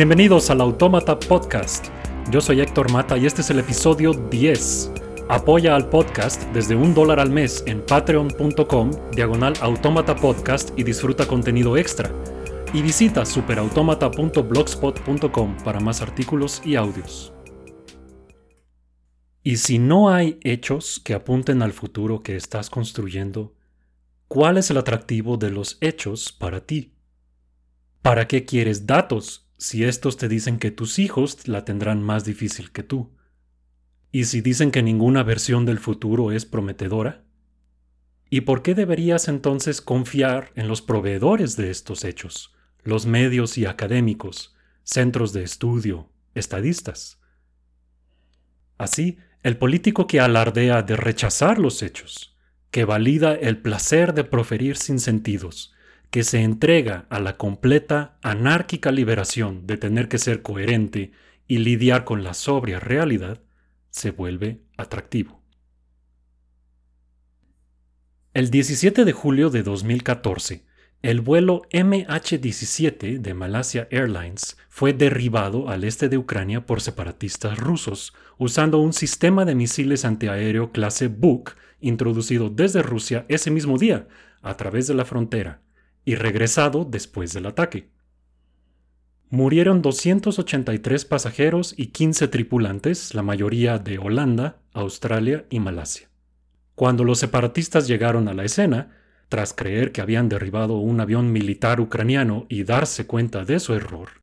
Bienvenidos al Autómata Podcast. Yo soy Héctor Mata y este es el episodio 10. Apoya al podcast desde un dólar al mes en patreon.com diagonal autómata podcast y disfruta contenido extra. Y visita superautomata.blogspot.com para más artículos y audios. Y si no hay hechos que apunten al futuro que estás construyendo, ¿cuál es el atractivo de los hechos para ti? ¿Para qué quieres datos si estos te dicen que tus hijos la tendrán más difícil que tú? ¿Y si dicen que ninguna versión del futuro es prometedora? ¿Y por qué deberías entonces confiar en los proveedores de estos hechos, los medios y académicos, centros de estudio, estadistas? Así, el político que alardea de rechazar los hechos, que valida el placer de proferir sin sentidos, que se entrega a la completa anárquica liberación de tener que ser coherente y lidiar con la sobria realidad, se vuelve atractivo. El 17 de julio de 2014, el vuelo MH17 de Malaysia Airlines fue derribado al este de Ucrania por separatistas rusos usando un sistema de misiles antiaéreo clase Buk introducido desde Rusia ese mismo día a través de la frontera y regresado después del ataque. Murieron 283 pasajeros y 15 tripulantes, la mayoría de Holanda, Australia y Malasia. Cuando los separatistas llegaron a la escena, tras creer que habían derribado un avión militar ucraniano y darse cuenta de su error,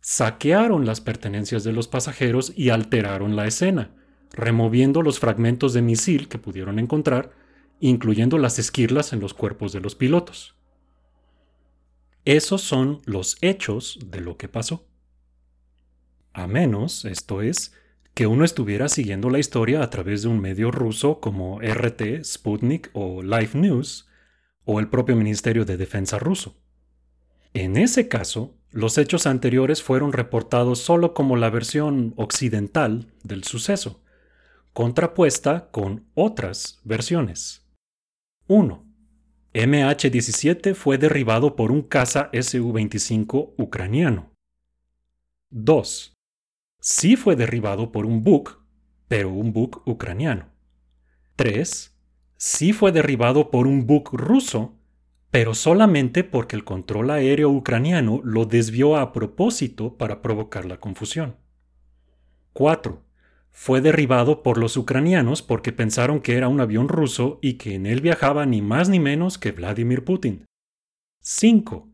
saquearon las pertenencias de los pasajeros y alteraron la escena, removiendo los fragmentos de misil que pudieron encontrar, incluyendo las esquirlas en los cuerpos de los pilotos. Esos son los hechos de lo que pasó. A menos, esto es, que uno estuviera siguiendo la historia a través de un medio ruso como RT, Sputnik o Life News, o el propio Ministerio de Defensa ruso. En ese caso, los hechos anteriores fueron reportados solo como la versión occidental del suceso, contrapuesta con otras versiones. 1. MH17 fue derribado por un caza Su-25 ucraniano. 2. Sí fue derribado por un Buk, pero un Buk ucraniano. 3. Sí fue derribado por un Buk ruso, pero solamente porque el control aéreo ucraniano lo desvió a propósito para provocar la confusión. 4 fue derribado por los ucranianos porque pensaron que era un avión ruso y que en él viajaba ni más ni menos que Vladimir Putin. 5.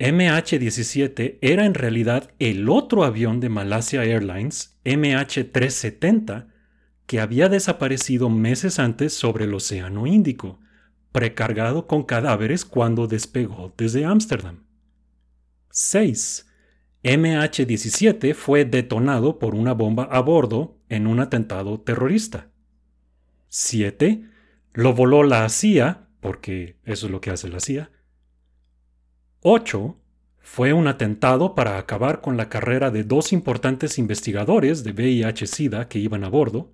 MH17 era en realidad el otro avión de Malaysia Airlines, MH370, que había desaparecido meses antes sobre el Océano Índico, precargado con cadáveres cuando despegó desde Ámsterdam. 6. MH17 fue detonado por una bomba a bordo en un atentado terrorista. 7. Lo voló la CIA, porque eso es lo que hace la CIA. 8. Fue un atentado para acabar con la carrera de dos importantes investigadores de VIH-Sida que iban a bordo.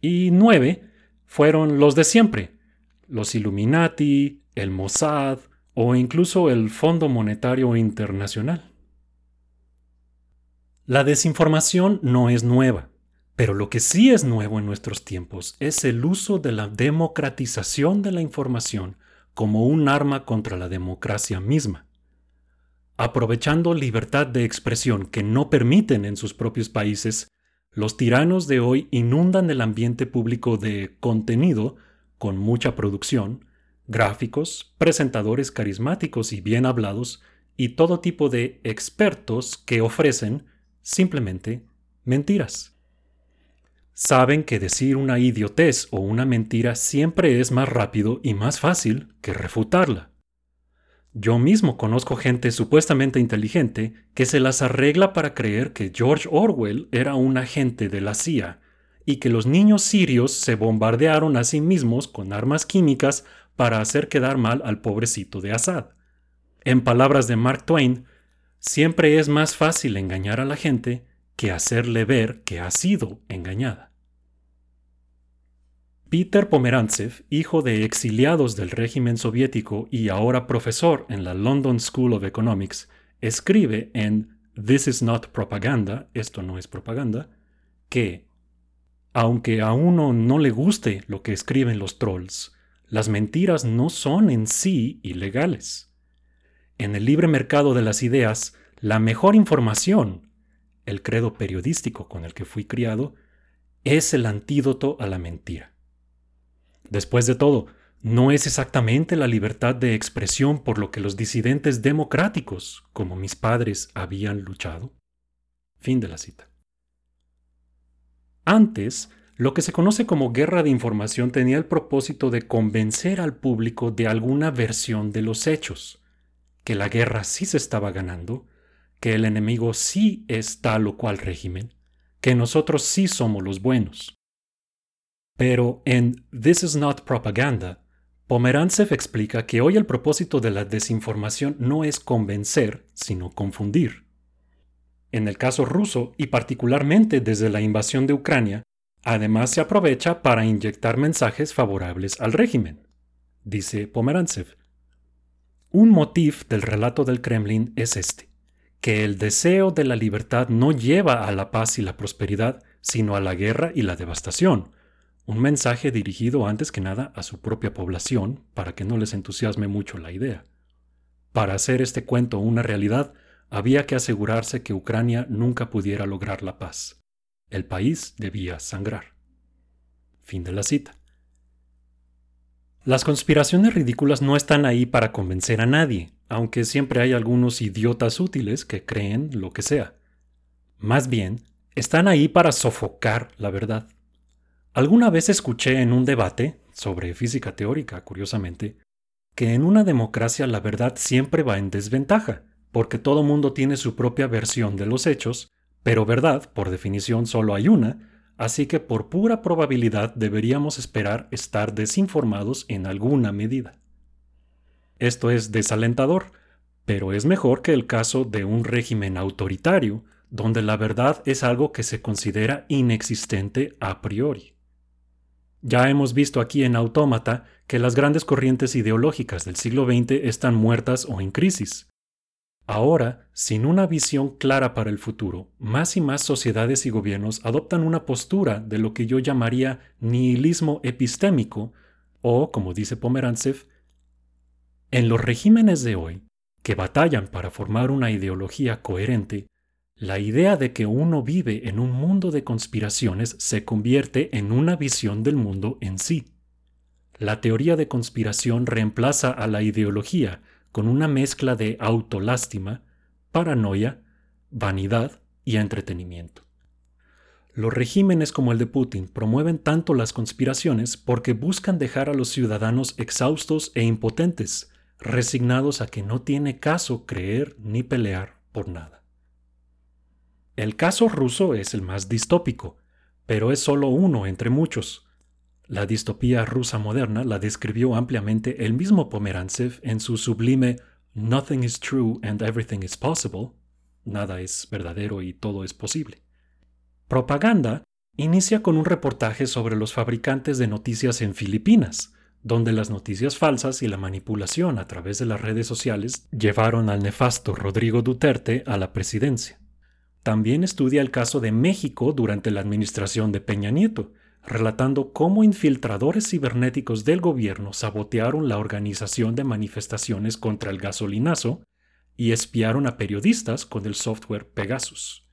Y 9. Fueron los de siempre, los Illuminati, el Mossad o incluso el Fondo Monetario Internacional. La desinformación no es nueva, pero lo que sí es nuevo en nuestros tiempos es el uso de la democratización de la información como un arma contra la democracia misma. Aprovechando libertad de expresión que no permiten en sus propios países, los tiranos de hoy inundan el ambiente público de contenido con mucha producción, gráficos, presentadores carismáticos y bien hablados, y todo tipo de expertos que ofrecen simplemente mentiras. Saben que decir una idiotez o una mentira siempre es más rápido y más fácil que refutarla. Yo mismo conozco gente supuestamente inteligente que se las arregla para creer que George Orwell era un agente de la CIA y que los niños sirios se bombardearon a sí mismos con armas químicas para hacer quedar mal al pobrecito de Assad. En palabras de Mark Twain, Siempre es más fácil engañar a la gente que hacerle ver que ha sido engañada. Peter Pomerantsev, hijo de exiliados del régimen soviético y ahora profesor en la London School of Economics, escribe en This is not propaganda, esto no es propaganda, que, aunque a uno no le guste lo que escriben los trolls, las mentiras no son en sí ilegales. En el libre mercado de las ideas, la mejor información, el credo periodístico con el que fui criado, es el antídoto a la mentira. Después de todo, no es exactamente la libertad de expresión por lo que los disidentes democráticos, como mis padres, habían luchado. Fin de la cita. Antes, lo que se conoce como guerra de información tenía el propósito de convencer al público de alguna versión de los hechos, que la guerra sí se estaba ganando, que el enemigo sí es tal o cual régimen, que nosotros sí somos los buenos. Pero en This is not propaganda, Pomerantsev explica que hoy el propósito de la desinformación no es convencer, sino confundir. En el caso ruso, y particularmente desde la invasión de Ucrania, además se aprovecha para inyectar mensajes favorables al régimen, dice Pomerantsev. Un motif del relato del Kremlin es este, que el deseo de la libertad no lleva a la paz y la prosperidad, sino a la guerra y la devastación, un mensaje dirigido antes que nada a su propia población para que no les entusiasme mucho la idea. Para hacer este cuento una realidad, había que asegurarse que Ucrania nunca pudiera lograr la paz. El país debía sangrar. Fin de la cita. Las conspiraciones ridículas no están ahí para convencer a nadie, aunque siempre hay algunos idiotas útiles que creen lo que sea. Más bien, están ahí para sofocar la verdad. Alguna vez escuché en un debate, sobre física teórica, curiosamente, que en una democracia la verdad siempre va en desventaja, porque todo mundo tiene su propia versión de los hechos, pero verdad, por definición, solo hay una, así que por pura probabilidad deberíamos esperar estar desinformados en alguna medida. Esto es desalentador, pero es mejor que el caso de un régimen autoritario, donde la verdad es algo que se considera inexistente a priori. Ya hemos visto aquí en Autómata que las grandes corrientes ideológicas del siglo XX están muertas o en crisis. Ahora, sin una visión clara para el futuro, más y más sociedades y gobiernos adoptan una postura de lo que yo llamaría nihilismo epistémico, o, como dice Pomerantsev, en los regímenes de hoy, que batallan para formar una ideología coherente, la idea de que uno vive en un mundo de conspiraciones se convierte en una visión del mundo en sí. La teoría de conspiración reemplaza a la ideología con una mezcla de autolástima, paranoia, vanidad y entretenimiento. Los regímenes como el de Putin promueven tanto las conspiraciones porque buscan dejar a los ciudadanos exhaustos e impotentes, resignados a que no tiene caso creer ni pelear por nada. El caso ruso es el más distópico, pero es solo uno entre muchos. La distopía rusa moderna la describió ampliamente el mismo Pomerantsev en su sublime Nothing is true and everything is possible. Nada es verdadero y todo es posible. Propaganda inicia con un reportaje sobre los fabricantes de noticias en Filipinas, donde las noticias falsas y la manipulación a través de las redes sociales llevaron al nefasto Rodrigo Duterte a la presidencia. También estudia el caso de México durante la administración de Peña Nieto, relatando cómo infiltradores cibernéticos del gobierno sabotearon la organización de manifestaciones contra el gasolinazo y espiaron a periodistas con el software Pegasus.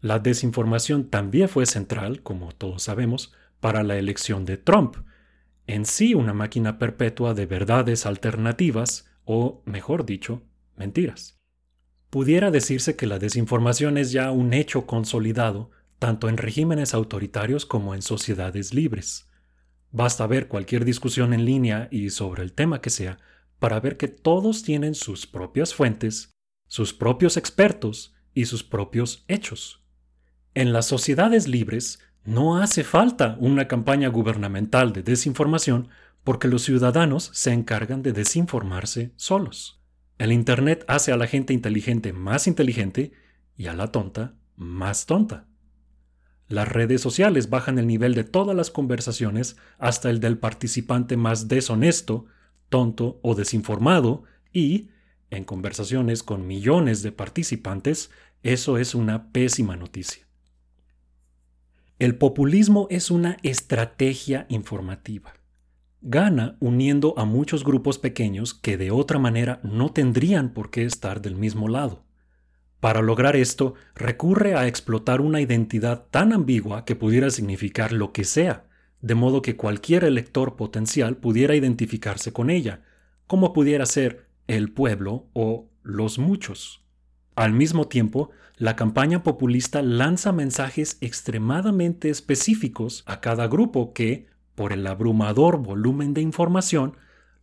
La desinformación también fue central, como todos sabemos, para la elección de Trump, en sí una máquina perpetua de verdades alternativas o, mejor dicho, mentiras pudiera decirse que la desinformación es ya un hecho consolidado tanto en regímenes autoritarios como en sociedades libres. Basta ver cualquier discusión en línea y sobre el tema que sea para ver que todos tienen sus propias fuentes, sus propios expertos y sus propios hechos. En las sociedades libres no hace falta una campaña gubernamental de desinformación porque los ciudadanos se encargan de desinformarse solos. El Internet hace a la gente inteligente más inteligente y a la tonta más tonta. Las redes sociales bajan el nivel de todas las conversaciones hasta el del participante más deshonesto, tonto o desinformado y, en conversaciones con millones de participantes, eso es una pésima noticia. El populismo es una estrategia informativa. Gana uniendo a muchos grupos pequeños que de otra manera no tendrían por qué estar del mismo lado. Para lograr esto, recurre a explotar una identidad tan ambigua que pudiera significar lo que sea, de modo que cualquier elector potencial pudiera identificarse con ella, como pudiera ser el pueblo o los muchos. Al mismo tiempo, la campaña populista lanza mensajes extremadamente específicos a cada grupo que, por el abrumador volumen de información,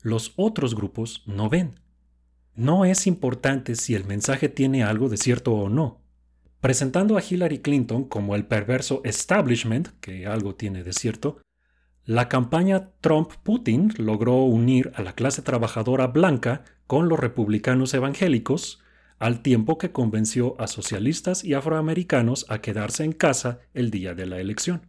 los otros grupos no ven. No es importante si el mensaje tiene algo de cierto o no. Presentando a Hillary Clinton como el perverso establishment, que algo tiene de cierto, la campaña Trump-Putin logró unir a la clase trabajadora blanca con los republicanos evangélicos, al tiempo que convenció a socialistas y afroamericanos a quedarse en casa el día de la elección.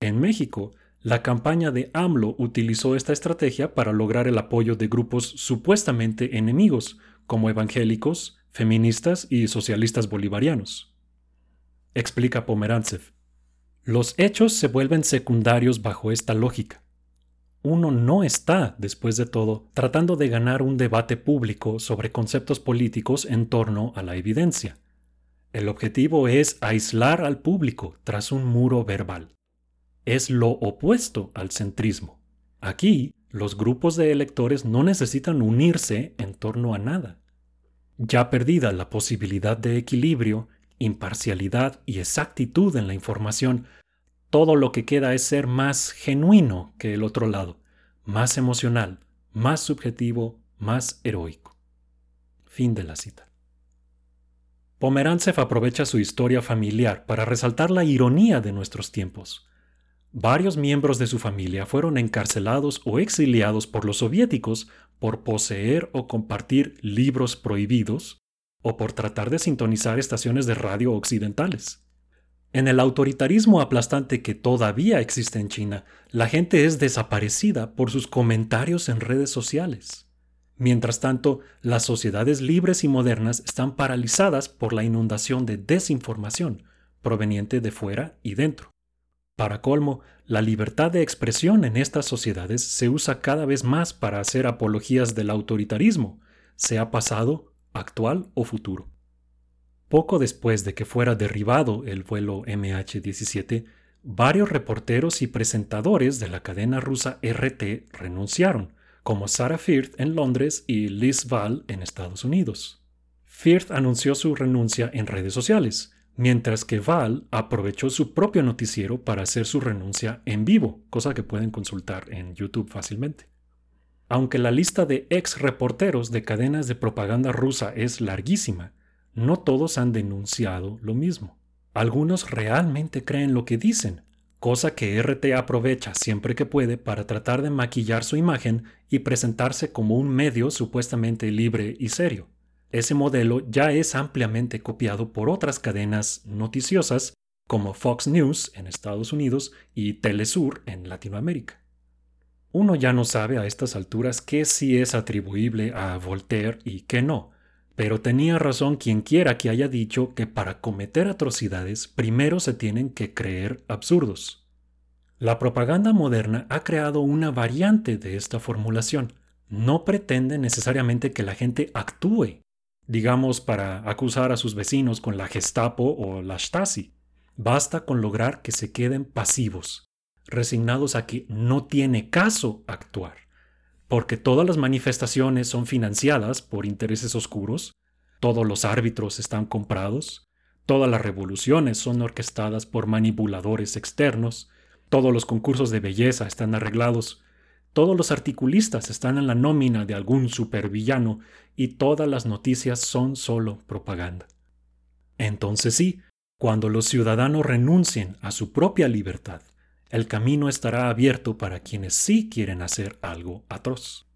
En México, la campaña de AMLO utilizó esta estrategia para lograr el apoyo de grupos supuestamente enemigos, como evangélicos, feministas y socialistas bolivarianos. Explica Pomerantsev. Los hechos se vuelven secundarios bajo esta lógica. Uno no está, después de todo, tratando de ganar un debate público sobre conceptos políticos en torno a la evidencia. El objetivo es aislar al público tras un muro verbal. Es lo opuesto al centrismo. Aquí, los grupos de electores no necesitan unirse en torno a nada. Ya perdida la posibilidad de equilibrio, imparcialidad y exactitud en la información, todo lo que queda es ser más genuino que el otro lado, más emocional, más subjetivo, más heroico. Fin de la cita. Pomerantsev aprovecha su historia familiar para resaltar la ironía de nuestros tiempos. Varios miembros de su familia fueron encarcelados o exiliados por los soviéticos por poseer o compartir libros prohibidos o por tratar de sintonizar estaciones de radio occidentales. En el autoritarismo aplastante que todavía existe en China, la gente es desaparecida por sus comentarios en redes sociales. Mientras tanto, las sociedades libres y modernas están paralizadas por la inundación de desinformación proveniente de fuera y dentro. Para colmo, la libertad de expresión en estas sociedades se usa cada vez más para hacer apologías del autoritarismo, sea pasado, actual o futuro. Poco después de que fuera derribado el vuelo MH17, varios reporteros y presentadores de la cadena rusa RT renunciaron, como Sarah Firth en Londres y Liz Val en Estados Unidos. Firth anunció su renuncia en redes sociales, mientras que Val aprovechó su propio noticiero para hacer su renuncia en vivo, cosa que pueden consultar en YouTube fácilmente. Aunque la lista de ex reporteros de cadenas de propaganda rusa es larguísima, no todos han denunciado lo mismo. Algunos realmente creen lo que dicen, cosa que RT aprovecha siempre que puede para tratar de maquillar su imagen y presentarse como un medio supuestamente libre y serio. Ese modelo ya es ampliamente copiado por otras cadenas noticiosas como Fox News en Estados Unidos y Telesur en Latinoamérica. Uno ya no sabe a estas alturas qué sí es atribuible a Voltaire y qué no, pero tenía razón quien quiera que haya dicho que para cometer atrocidades primero se tienen que creer absurdos. La propaganda moderna ha creado una variante de esta formulación. No pretende necesariamente que la gente actúe, digamos para acusar a sus vecinos con la Gestapo o la Stasi. Basta con lograr que se queden pasivos, resignados a que no tiene caso actuar, porque todas las manifestaciones son financiadas por intereses oscuros, todos los árbitros están comprados, todas las revoluciones son orquestadas por manipuladores externos, todos los concursos de belleza están arreglados todos los articulistas están en la nómina de algún supervillano y todas las noticias son solo propaganda. Entonces sí, cuando los ciudadanos renuncien a su propia libertad, el camino estará abierto para quienes sí quieren hacer algo atroz.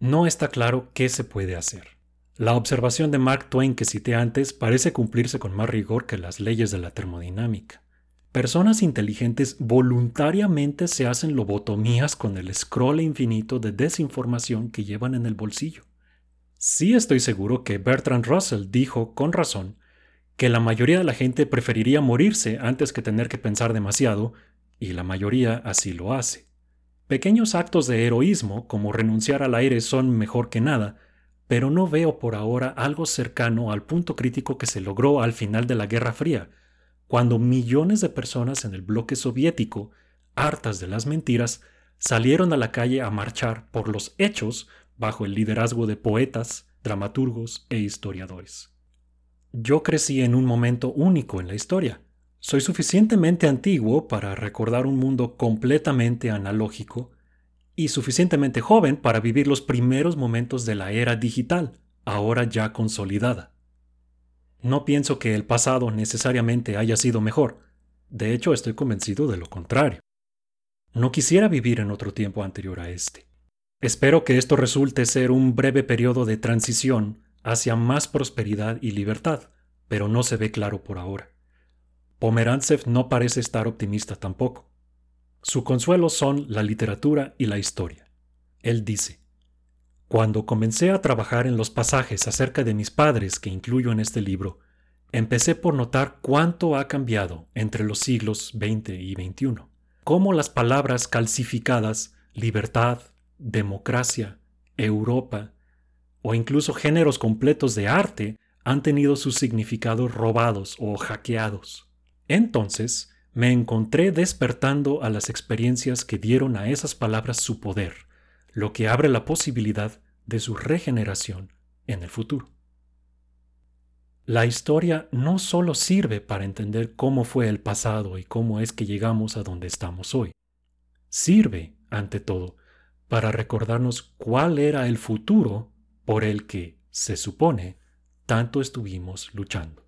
No está claro qué se puede hacer. La observación de Mark Twain que cité antes parece cumplirse con más rigor que las leyes de la termodinámica. Personas inteligentes voluntariamente se hacen lobotomías con el scroll infinito de desinformación que llevan en el bolsillo. Sí estoy seguro que Bertrand Russell dijo con razón que la mayoría de la gente preferiría morirse antes que tener que pensar demasiado, y la mayoría así lo hace. Pequeños actos de heroísmo, como renunciar al aire, son mejor que nada, pero no veo por ahora algo cercano al punto crítico que se logró al final de la Guerra Fría, cuando millones de personas en el bloque soviético, hartas de las mentiras, salieron a la calle a marchar por los hechos bajo el liderazgo de poetas, dramaturgos e historiadores. Yo crecí en un momento único en la historia, soy suficientemente antiguo para recordar un mundo completamente analógico y suficientemente joven para vivir los primeros momentos de la era digital, ahora ya consolidada. No pienso que el pasado necesariamente haya sido mejor, de hecho estoy convencido de lo contrario. No quisiera vivir en otro tiempo anterior a este. Espero que esto resulte ser un breve periodo de transición hacia más prosperidad y libertad, pero no se ve claro por ahora. Pomerantsev no parece estar optimista tampoco. Su consuelo son la literatura y la historia. Él dice, Cuando comencé a trabajar en los pasajes acerca de mis padres que incluyo en este libro, empecé por notar cuánto ha cambiado entre los siglos XX y XXI, cómo las palabras calcificadas libertad, democracia, Europa, o incluso géneros completos de arte han tenido sus significados robados o hackeados. Entonces me encontré despertando a las experiencias que dieron a esas palabras su poder, lo que abre la posibilidad de su regeneración en el futuro. La historia no solo sirve para entender cómo fue el pasado y cómo es que llegamos a donde estamos hoy, sirve, ante todo, para recordarnos cuál era el futuro por el que, se supone, tanto estuvimos luchando.